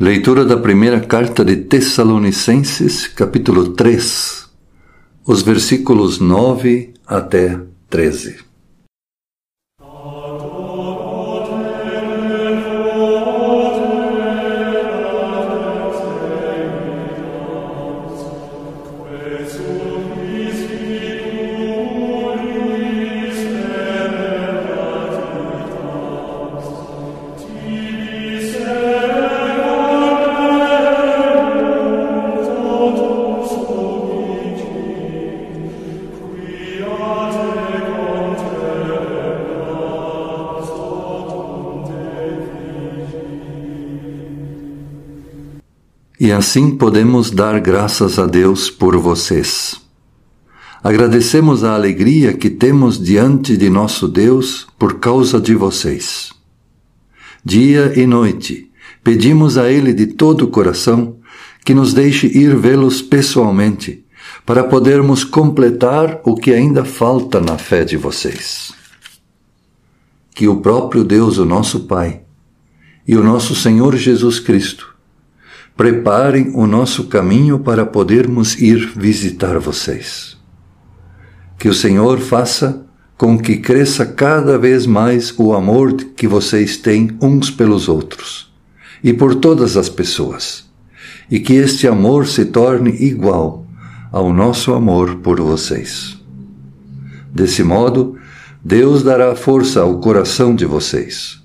Leitura da primeira carta de Tessalonicenses, capítulo 3, os versículos 9 até 13. E assim podemos dar graças a Deus por vocês. Agradecemos a alegria que temos diante de nosso Deus por causa de vocês. Dia e noite, pedimos a Ele de todo o coração que nos deixe ir vê-los pessoalmente, para podermos completar o que ainda falta na fé de vocês. Que o próprio Deus, o nosso Pai, e o nosso Senhor Jesus Cristo preparem o nosso caminho para podermos ir visitar vocês. Que o Senhor faça com que cresça cada vez mais o amor que vocês têm uns pelos outros e por todas as pessoas, e que este amor se torne igual ao nosso amor por vocês. Desse modo, Deus dará força ao coração de vocês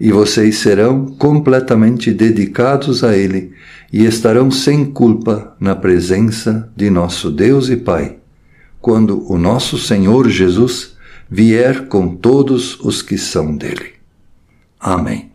e vocês serão completamente dedicados a Ele e estarão sem culpa na presença de nosso Deus e Pai, quando o nosso Senhor Jesus vier com todos os que são dele. Amém.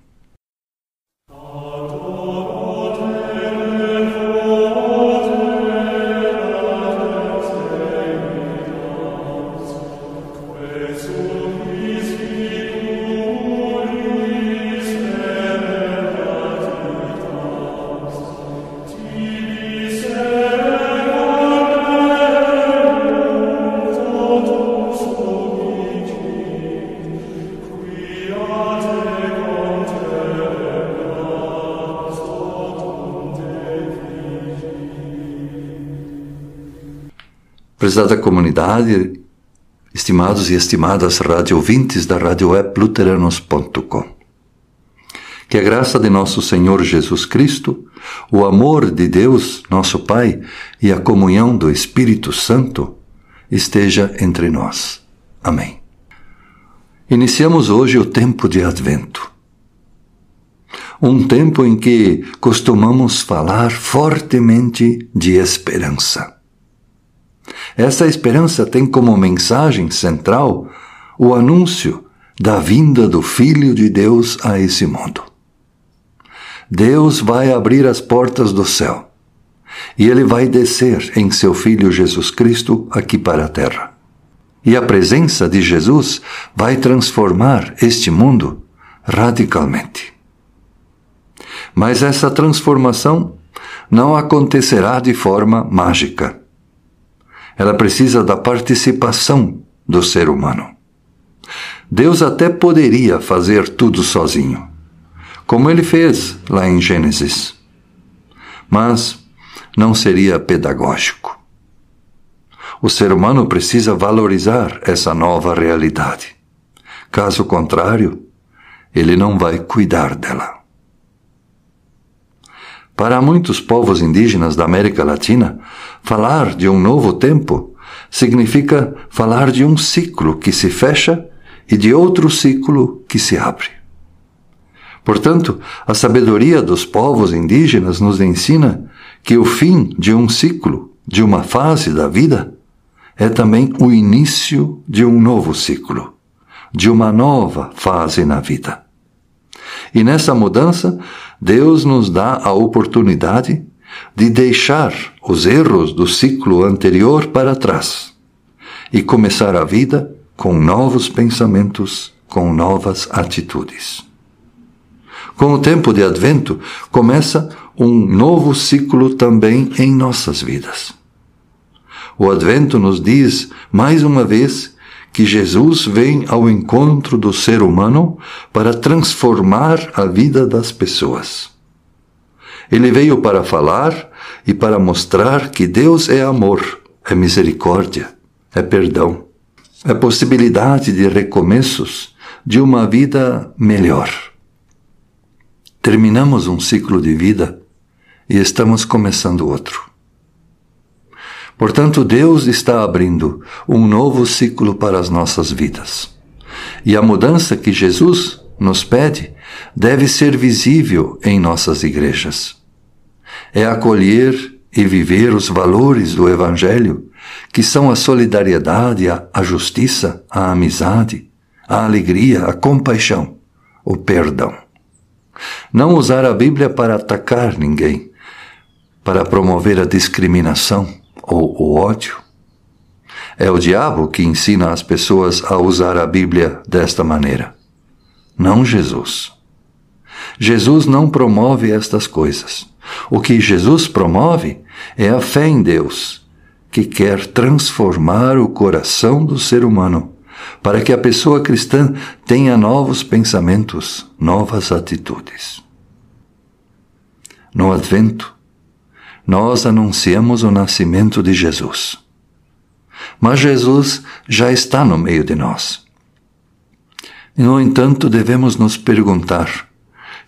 Prezada comunidade, estimados e estimadas rádio ouvintes da Rádio Web Luteranos.com. Que a graça de nosso Senhor Jesus Cristo, o amor de Deus, nosso Pai, e a comunhão do Espírito Santo esteja entre nós. Amém. Iniciamos hoje o tempo de Advento. Um tempo em que costumamos falar fortemente de esperança. Essa esperança tem como mensagem central o anúncio da vinda do Filho de Deus a esse mundo. Deus vai abrir as portas do céu e ele vai descer em seu Filho Jesus Cristo aqui para a terra. E a presença de Jesus vai transformar este mundo radicalmente. Mas essa transformação não acontecerá de forma mágica ela precisa da participação do ser humano. Deus até poderia fazer tudo sozinho, como ele fez lá em Gênesis. Mas não seria pedagógico. O ser humano precisa valorizar essa nova realidade. Caso contrário, ele não vai cuidar dela. Para muitos povos indígenas da América Latina, falar de um novo tempo significa falar de um ciclo que se fecha e de outro ciclo que se abre. Portanto, a sabedoria dos povos indígenas nos ensina que o fim de um ciclo, de uma fase da vida, é também o início de um novo ciclo, de uma nova fase na vida. E nessa mudança, Deus nos dá a oportunidade de deixar os erros do ciclo anterior para trás e começar a vida com novos pensamentos, com novas atitudes. Com o tempo de Advento, começa um novo ciclo também em nossas vidas. O Advento nos diz, mais uma vez, que Jesus vem ao encontro do ser humano para transformar a vida das pessoas. Ele veio para falar e para mostrar que Deus é amor, é misericórdia, é perdão, é possibilidade de recomeços, de uma vida melhor. Terminamos um ciclo de vida e estamos começando outro. Portanto, Deus está abrindo um novo ciclo para as nossas vidas. E a mudança que Jesus nos pede deve ser visível em nossas igrejas. É acolher e viver os valores do Evangelho, que são a solidariedade, a justiça, a amizade, a alegria, a compaixão, o perdão. Não usar a Bíblia para atacar ninguém, para promover a discriminação ou o ódio. É o diabo que ensina as pessoas a usar a Bíblia desta maneira não Jesus. Jesus não promove estas coisas. O que Jesus promove é a fé em Deus, que quer transformar o coração do ser humano, para que a pessoa cristã tenha novos pensamentos, novas atitudes. No Advento, nós anunciamos o nascimento de Jesus. Mas Jesus já está no meio de nós. No entanto, devemos nos perguntar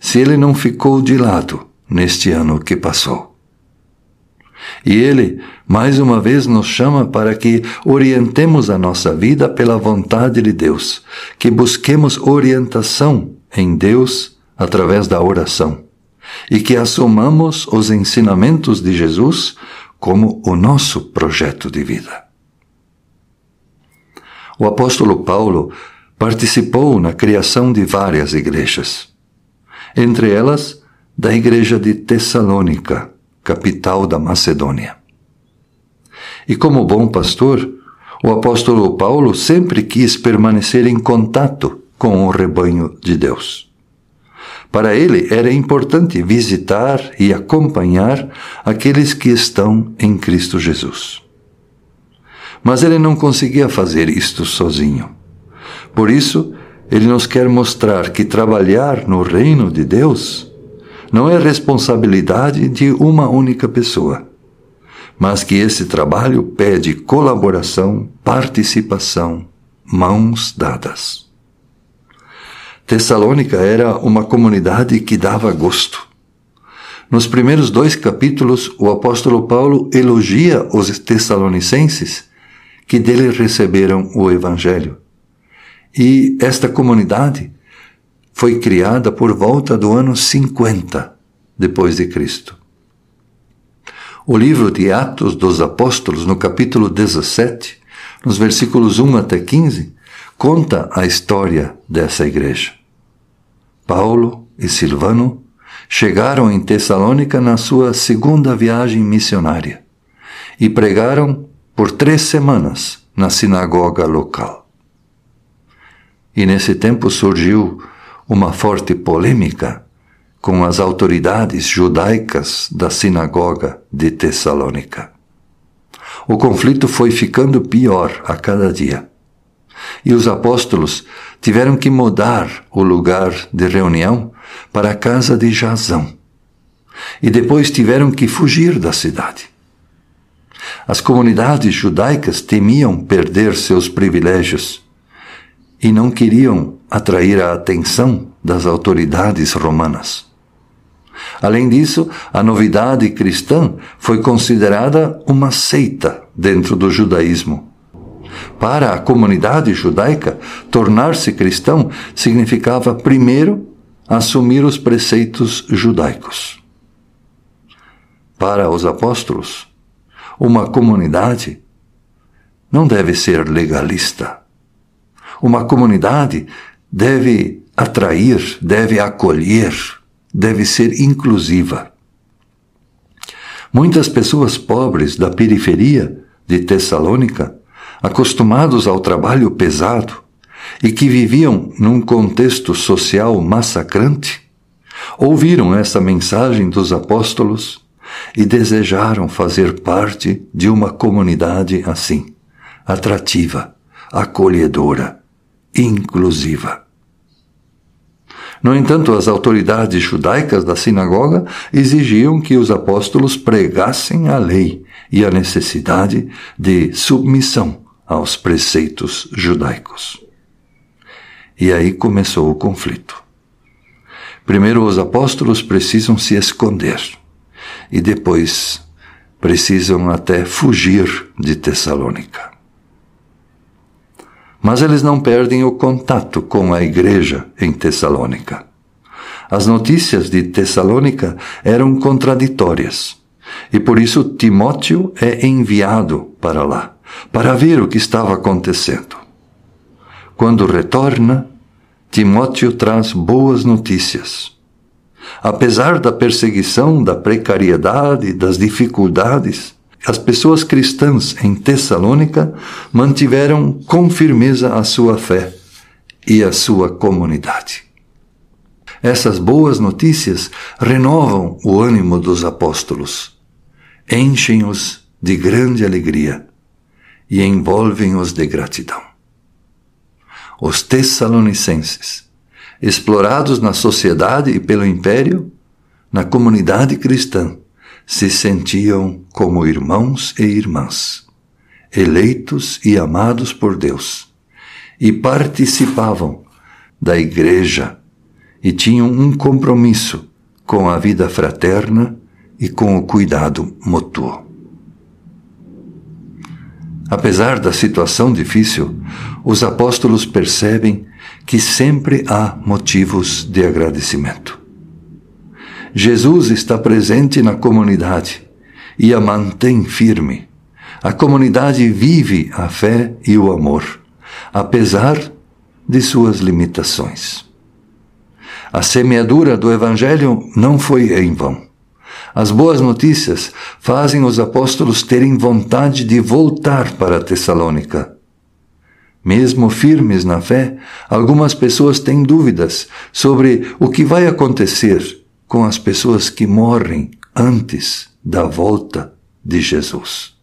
se ele não ficou de lado neste ano que passou. E ele, mais uma vez, nos chama para que orientemos a nossa vida pela vontade de Deus, que busquemos orientação em Deus através da oração e que assumamos os ensinamentos de Jesus como o nosso projeto de vida. O apóstolo Paulo participou na criação de várias igrejas, entre elas da igreja de Tessalônica, capital da Macedônia. E como bom pastor, o apóstolo Paulo sempre quis permanecer em contato com o rebanho de Deus. Para ele era importante visitar e acompanhar aqueles que estão em Cristo Jesus. Mas ele não conseguia fazer isto sozinho. Por isso, ele nos quer mostrar que trabalhar no reino de Deus não é responsabilidade de uma única pessoa, mas que esse trabalho pede colaboração, participação, mãos dadas. Tessalônica era uma comunidade que dava gosto. Nos primeiros dois capítulos, o apóstolo Paulo elogia os tessalonicenses que dele receberam o Evangelho e esta comunidade foi criada por volta do ano 50 depois de Cristo. O livro de Atos dos Apóstolos, no capítulo 17, nos versículos 1 até 15, conta a história dessa igreja. Paulo e Silvano chegaram em Tessalônica na sua segunda viagem missionária e pregaram por três semanas na sinagoga local. E nesse tempo surgiu uma forte polêmica com as autoridades judaicas da sinagoga de Tessalônica. O conflito foi ficando pior a cada dia. E os apóstolos tiveram que mudar o lugar de reunião para a casa de Jazão. E depois tiveram que fugir da cidade. As comunidades judaicas temiam perder seus privilégios e não queriam atrair a atenção das autoridades romanas. Além disso, a novidade cristã foi considerada uma seita dentro do judaísmo. Para a comunidade judaica, tornar-se cristão significava, primeiro, assumir os preceitos judaicos. Para os apóstolos, uma comunidade não deve ser legalista uma comunidade deve atrair, deve acolher, deve ser inclusiva. Muitas pessoas pobres da periferia de Tessalônica, acostumados ao trabalho pesado e que viviam num contexto social massacrante, ouviram essa mensagem dos apóstolos e desejaram fazer parte de uma comunidade assim, atrativa, acolhedora inclusiva. No entanto, as autoridades judaicas da sinagoga exigiam que os apóstolos pregassem a lei e a necessidade de submissão aos preceitos judaicos. E aí começou o conflito. Primeiro, os apóstolos precisam se esconder e depois precisam até fugir de Tessalônica. Mas eles não perdem o contato com a igreja em Tessalônica. As notícias de Tessalônica eram contraditórias e por isso Timóteo é enviado para lá, para ver o que estava acontecendo. Quando retorna, Timóteo traz boas notícias. Apesar da perseguição, da precariedade, das dificuldades, as pessoas cristãs em Tessalônica mantiveram com firmeza a sua fé e a sua comunidade. Essas boas notícias renovam o ânimo dos apóstolos, enchem-os de grande alegria e envolvem-os de gratidão. Os tessalonicenses, explorados na sociedade e pelo império, na comunidade cristã, se sentiam como irmãos e irmãs, eleitos e amados por Deus, e participavam da igreja e tinham um compromisso com a vida fraterna e com o cuidado mútuo. Apesar da situação difícil, os apóstolos percebem que sempre há motivos de agradecimento. Jesus está presente na comunidade e a mantém firme. A comunidade vive a fé e o amor, apesar de suas limitações. A semeadura do Evangelho não foi em vão. As boas notícias fazem os apóstolos terem vontade de voltar para Tessalônica. Mesmo firmes na fé, algumas pessoas têm dúvidas sobre o que vai acontecer com as pessoas que morrem antes da volta de Jesus.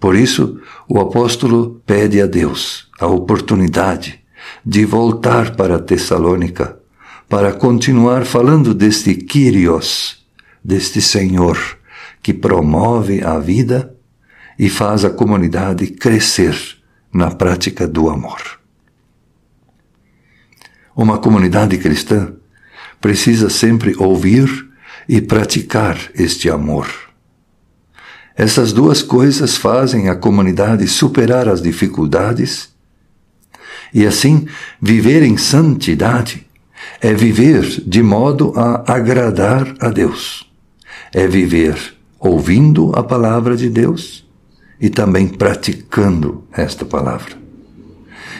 Por isso, o apóstolo pede a Deus a oportunidade de voltar para Tessalônica para continuar falando deste Kyrios, deste Senhor que promove a vida e faz a comunidade crescer na prática do amor. Uma comunidade cristã precisa sempre ouvir e praticar este amor. Essas duas coisas fazem a comunidade superar as dificuldades e assim viver em santidade é viver de modo a agradar a Deus. É viver ouvindo a palavra de Deus e também praticando esta palavra.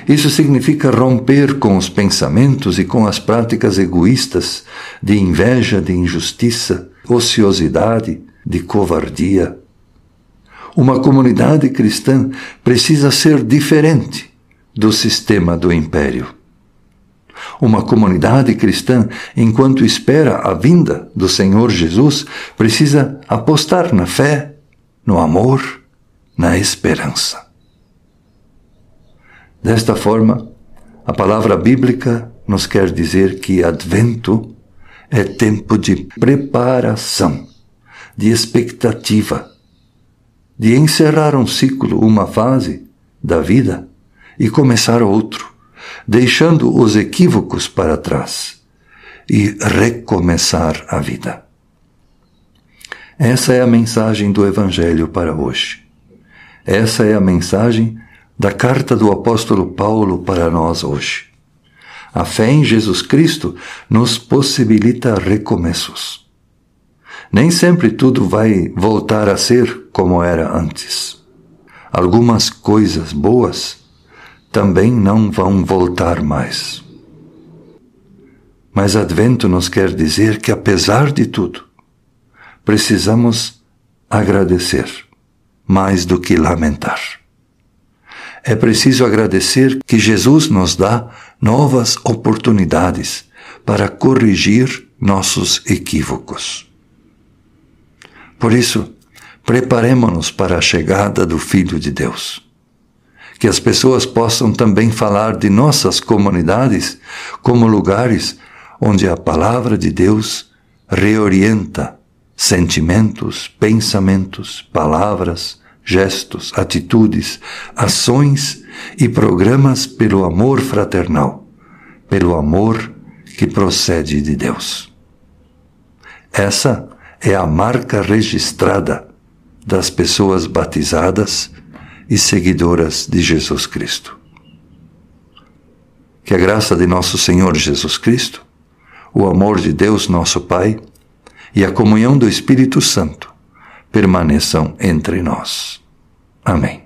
Isso significa romper com os pensamentos e com as práticas egoístas de inveja, de injustiça, ociosidade, de covardia. Uma comunidade cristã precisa ser diferente do sistema do império. Uma comunidade cristã, enquanto espera a vinda do Senhor Jesus, precisa apostar na fé, no amor, na esperança. Desta forma, a palavra bíblica nos quer dizer que Advento é tempo de preparação, de expectativa, de encerrar um ciclo, uma fase da vida e começar outro, deixando os equívocos para trás e recomeçar a vida. Essa é a mensagem do Evangelho para hoje. Essa é a mensagem da carta do apóstolo Paulo para nós hoje. A fé em Jesus Cristo nos possibilita recomeços. Nem sempre tudo vai voltar a ser como era antes. Algumas coisas boas também não vão voltar mais. Mas Advento nos quer dizer que, apesar de tudo, precisamos agradecer mais do que lamentar. É preciso agradecer que Jesus nos dá novas oportunidades para corrigir nossos equívocos. Por isso, preparemos-nos para a chegada do Filho de Deus, que as pessoas possam também falar de nossas comunidades como lugares onde a palavra de Deus reorienta sentimentos, pensamentos, palavras, gestos, atitudes, ações e programas pelo amor fraternal, pelo amor que procede de Deus. Essa é a marca registrada das pessoas batizadas e seguidoras de Jesus Cristo. Que a graça de nosso Senhor Jesus Cristo, o amor de Deus nosso Pai e a comunhão do Espírito Santo permaneçam entre nós. Amém.